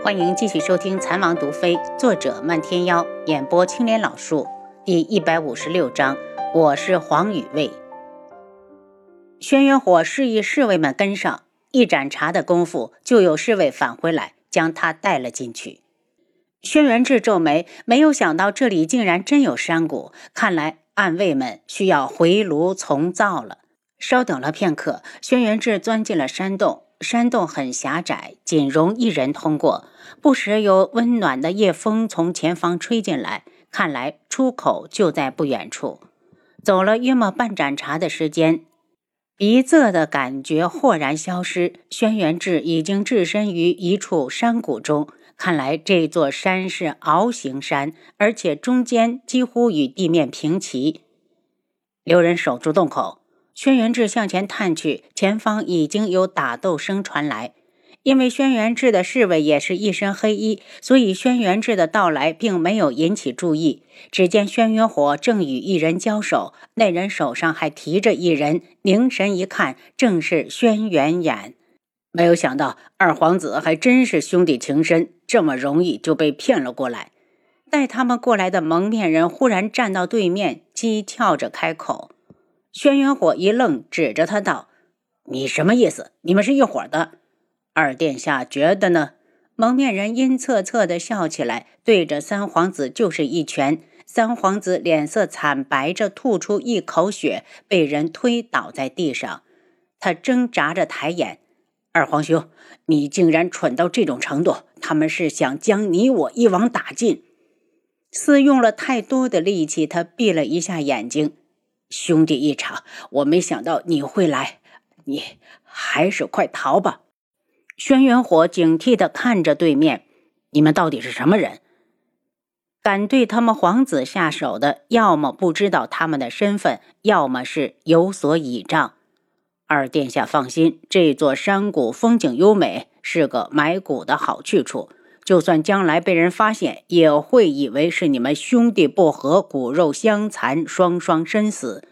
欢迎继续收听《残王毒妃》，作者漫天妖，演播青莲老树，第一百五十六章。我是黄雨卫。轩辕火示意侍卫们跟上，一盏茶的功夫，就有侍卫返回来，将他带了进去。轩辕志皱眉，没有想到这里竟然真有山谷，看来暗卫们需要回炉重造了。稍等了片刻，轩辕志钻进了山洞。山洞很狭窄，仅容一人通过。不时有温暖的夜风从前方吹进来，看来出口就在不远处。走了约莫半盏茶的时间，鼻塞的感觉豁然消失。轩辕志已经置身于一处山谷中，看来这座山是凹形山，而且中间几乎与地面平齐。留人守住洞口。轩辕志向前探去，前方已经有打斗声传来。因为轩辕志的侍卫也是一身黑衣，所以轩辕志的到来并没有引起注意。只见轩辕火正与一人交手，那人手上还提着一人，凝神一看，正是轩辕衍。没有想到二皇子还真是兄弟情深，这么容易就被骗了过来。带他们过来的蒙面人忽然站到对面，讥诮着开口。轩辕火一愣，指着他道：“你什么意思？你们是一伙的？二殿下觉得呢？”蒙面人阴恻恻地笑起来，对着三皇子就是一拳。三皇子脸色惨白着，吐出一口血，被人推倒在地上。他挣扎着抬眼：“二皇兄，你竟然蠢到这种程度！他们是想将你我一网打尽。”似用了太多的力气，他闭了一下眼睛。兄弟一场，我没想到你会来，你还是快逃吧！轩辕火警惕的看着对面，你们到底是什么人？敢对他们皇子下手的，要么不知道他们的身份，要么是有所倚仗。二殿下放心，这座山谷风景优美，是个埋骨的好去处。就算将来被人发现，也会以为是你们兄弟不和，骨肉相残，双双身死。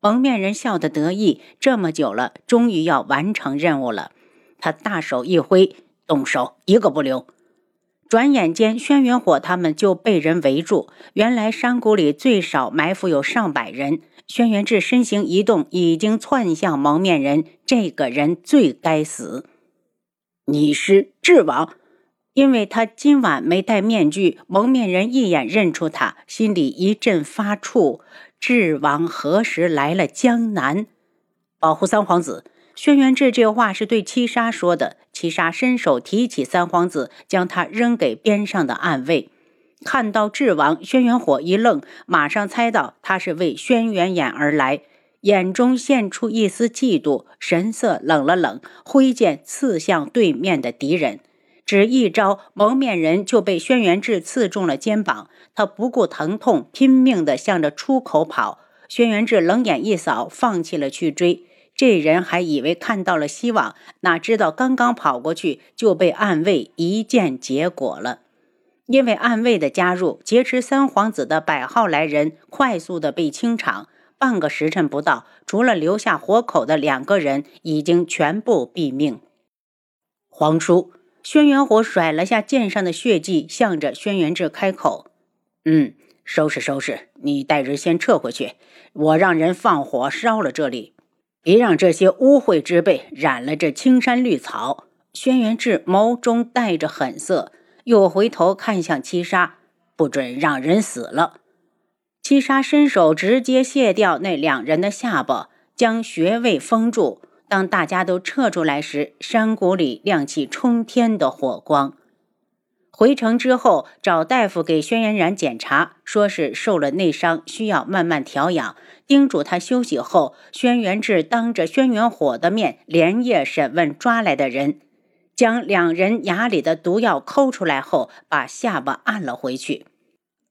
蒙面人笑得得意，这么久了，终于要完成任务了。他大手一挥，动手，一个不留。转眼间，轩辕火他们就被人围住。原来山谷里最少埋伏有上百人。轩辕志身形一动，已经窜向蒙面人。这个人最该死。你是智王。因为他今晚没戴面具，蒙面人一眼认出他，心里一阵发怵。智王何时来了江南？保护三皇子。轩辕志这话是对七杀说的。七杀伸手提起三皇子，将他扔给边上的暗卫。看到智王，轩辕火一愣，马上猜到他是为轩辕眼而来，眼中现出一丝嫉妒，神色冷了冷，挥剑刺向对面的敌人。只一招，蒙面人就被轩辕志刺中了肩膀。他不顾疼痛，拼命地向着出口跑。轩辕志冷眼一扫，放弃了去追。这人还以为看到了希望，哪知道刚刚跑过去就被暗卫一剑结果了。因为暗卫的加入，劫持三皇子的百号来人快速的被清场。半个时辰不到，除了留下活口的两个人，已经全部毙命。皇叔。轩辕火甩了下剑上的血迹，向着轩辕志开口：“嗯，收拾收拾，你带人先撤回去。我让人放火烧了这里，别让这些污秽之辈染了这青山绿草。”轩辕志眸中带着狠色，又回头看向七杀：“不准让人死了。”七杀伸手直接卸掉那两人的下巴，将穴位封住。当大家都撤出来时，山谷里亮起冲天的火光。回城之后，找大夫给轩辕然检查，说是受了内伤，需要慢慢调养，叮嘱他休息后。轩辕志当着轩辕火的面，连夜审问抓来的人，将两人牙里的毒药抠出来后，把下巴按了回去，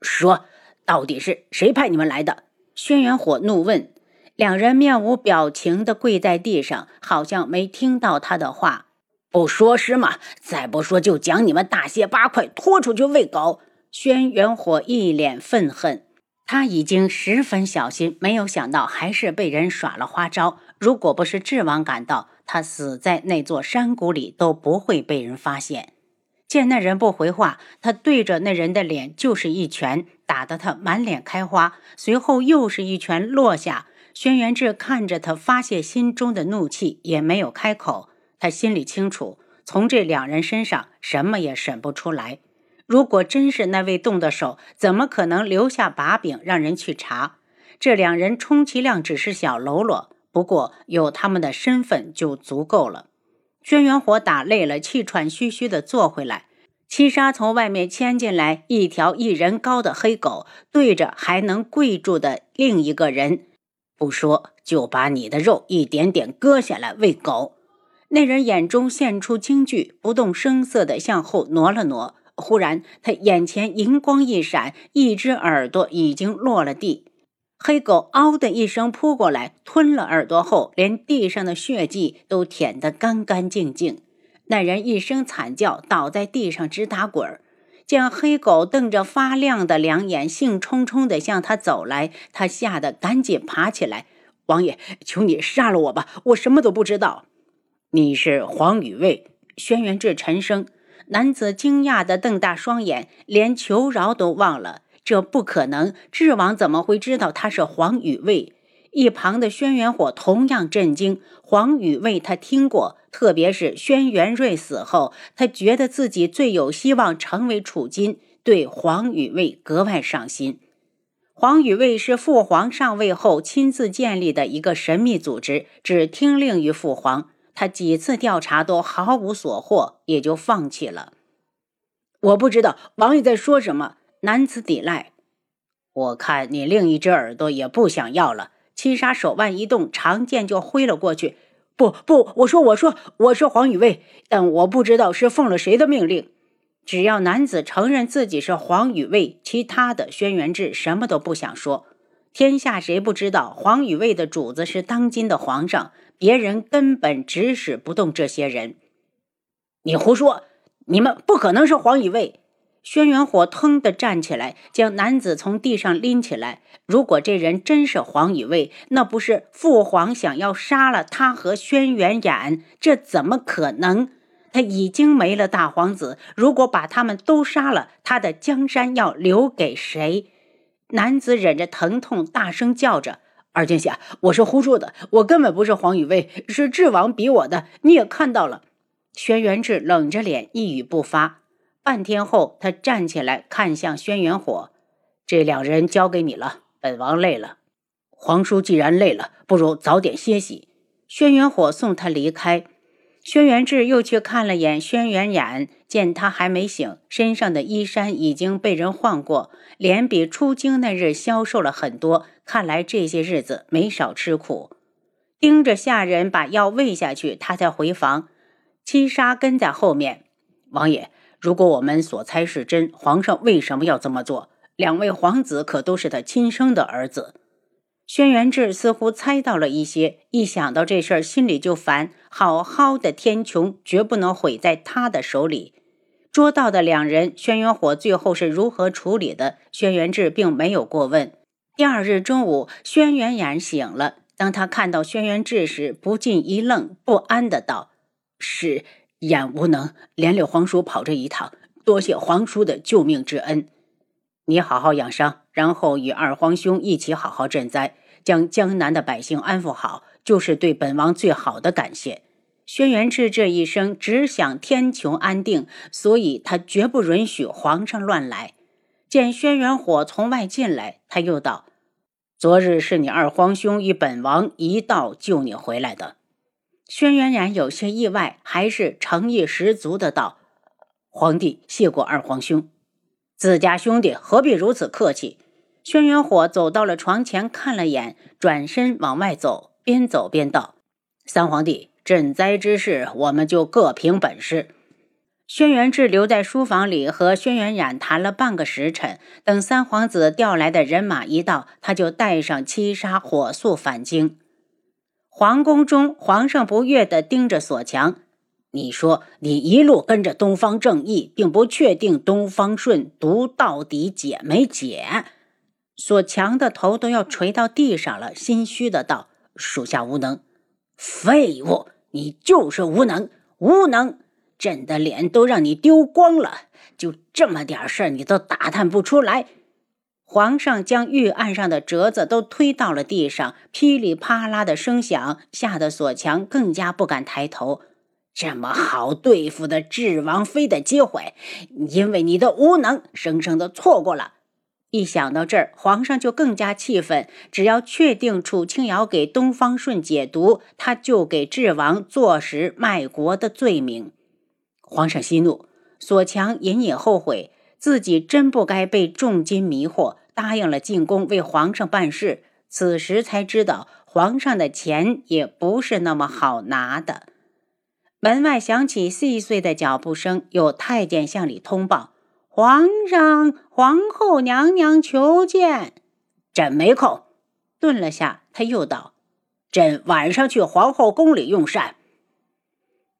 说：“到底是谁派你们来的？”轩辕火怒问。两人面无表情地跪在地上，好像没听到他的话。不说是吗？再不说就将你们大卸八块，拖出去喂狗！轩辕火一脸愤恨，他已经十分小心，没有想到还是被人耍了花招。如果不是智王赶到，他死在那座山谷里都不会被人发现。见那人不回话，他对着那人的脸就是一拳，打得他满脸开花。随后又是一拳落下。轩辕志看着他发泄心中的怒气，也没有开口。他心里清楚，从这两人身上什么也审不出来。如果真是那位动的手，怎么可能留下把柄让人去查？这两人充其量只是小喽啰，不过有他们的身份就足够了。轩辕火打累了，气喘吁吁地坐回来。七杀从外面牵进来一条一人高的黑狗，对着还能跪住的另一个人，不说就把你的肉一点点割下来喂狗。那人眼中现出惊惧，不动声色地向后挪了挪。忽然，他眼前银光一闪，一只耳朵已经落了地。黑狗“嗷”的一声扑过来，吞了耳朵后，连地上的血迹都舔得干干净净。那人一声惨叫，倒在地上直打滚儿。见黑狗瞪着发亮的两眼，兴冲冲地向他走来，他吓得赶紧爬起来：“王爷，求你杀了我吧，我什么都不知道。”你是黄雨卫？轩辕志沉声。男子惊讶地瞪大双眼，连求饶都忘了。这不可能！智王怎么会知道他是黄雨卫？一旁的轩辕火同样震惊。黄雨卫他听过，特别是轩辕睿死后，他觉得自己最有希望成为储金，对黄雨卫格外上心。黄雨卫是父皇上位后亲自建立的一个神秘组织，只听令于父皇。他几次调查都毫无所获，也就放弃了。我不知道王爷在说什么。男子抵赖，我看你另一只耳朵也不想要了。七杀手腕一动，长剑就挥了过去。不不，我说我说我是黄雨卫，但我不知道是奉了谁的命令。只要男子承认自己是黄雨卫，其他的轩辕志什么都不想说。天下谁不知道黄雨卫的主子是当今的皇上？别人根本指使不动这些人。你胡说！你们不可能是黄雨卫。轩辕火腾地站起来，将男子从地上拎起来。如果这人真是黄雨卫，那不是父皇想要杀了他和轩辕衍？这怎么可能？他已经没了大皇子，如果把他们都杀了，他的江山要留给谁？男子忍着疼痛，大声叫着：“二殿下，我是胡说的，我根本不是黄雨卫，是智王逼我的。你也看到了。”轩辕志冷着脸，一语不发。半天后，他站起来，看向轩辕火：“这两人交给你了，本王累了。皇叔既然累了，不如早点歇息。”轩辕火送他离开。轩辕志又去看了眼轩辕衍，见他还没醒，身上的衣衫已经被人换过，脸比出京那日消瘦了很多，看来这些日子没少吃苦。盯着下人把药喂下去，他才回房。七杀跟在后面，王爷。如果我们所猜是真，皇上为什么要这么做？两位皇子可都是他亲生的儿子。轩辕志似乎猜到了一些，一想到这事儿，心里就烦。好好的天穹绝不能毁在他的手里。捉到的两人，轩辕火最后是如何处理的？轩辕志并没有过问。第二日中午，轩辕衍醒了，当他看到轩辕志时，不禁一愣，不安的道：“是。”眼无能，连累皇叔跑这一趟，多谢皇叔的救命之恩。你好好养伤，然后与二皇兄一起好好赈灾，将江南的百姓安抚好，就是对本王最好的感谢。轩辕志这一生只想天穹安定，所以他绝不允许皇上乱来。见轩辕火从外进来，他又道：“昨日是你二皇兄与本王一道救你回来的。”轩辕然有些意外，还是诚意十足的道：“皇帝谢过二皇兄，自家兄弟何必如此客气？”轩辕火走到了床前，看了眼，转身往外走，边走边道：“三皇帝赈灾之事，我们就各凭本事。”轩辕志留在书房里和轩辕冉谈了半个时辰，等三皇子调来的人马一到，他就带上七杀，火速返京。皇宫中，皇上不悦地盯着锁强。你说你一路跟着东方正义，并不确定东方顺毒到底解没解？锁强的头都要垂到地上了，心虚的道：“属下无能。”废物，你就是无能，无能！朕的脸都让你丢光了，就这么点事儿你都打探不出来。皇上将御案上的折子都推到了地上，噼里啪啦的声响吓得索强更加不敢抬头。这么好对付的智王妃的机会，因为你的无能，生生的错过了。一想到这儿，皇上就更加气愤。只要确定楚清瑶给东方顺解毒，他就给智王坐实卖国的罪名。皇上息怒，索强隐隐后悔。自己真不该被重金迷惑，答应了进宫为皇上办事。此时才知道，皇上的钱也不是那么好拿的。门外响起细碎的脚步声，有太监向里通报：“皇上，皇后娘娘求见。”朕没空。顿了下，他又道：“朕晚上去皇后宫里用膳。”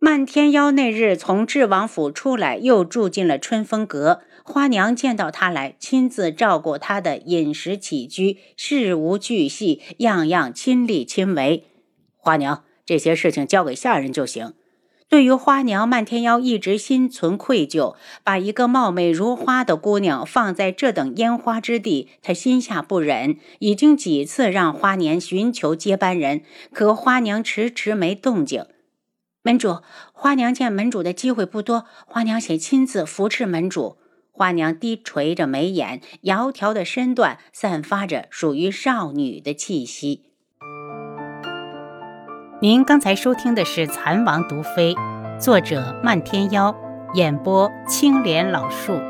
漫天妖那日从智王府出来，又住进了春风阁。花娘见到他来，亲自照顾他的饮食起居，事无巨细，样样亲力亲为。花娘，这些事情交给下人就行。对于花娘，漫天妖一直心存愧疚，把一个貌美如花的姑娘放在这等烟花之地，他心下不忍。已经几次让花娘寻求接班人，可花娘迟迟没动静。门主，花娘见门主的机会不多，花娘想亲自扶持门主。花娘低垂着眉眼，窈窕的身段散发着属于少女的气息。您刚才收听的是《蚕王毒妃》，作者漫天妖，演播青莲老树。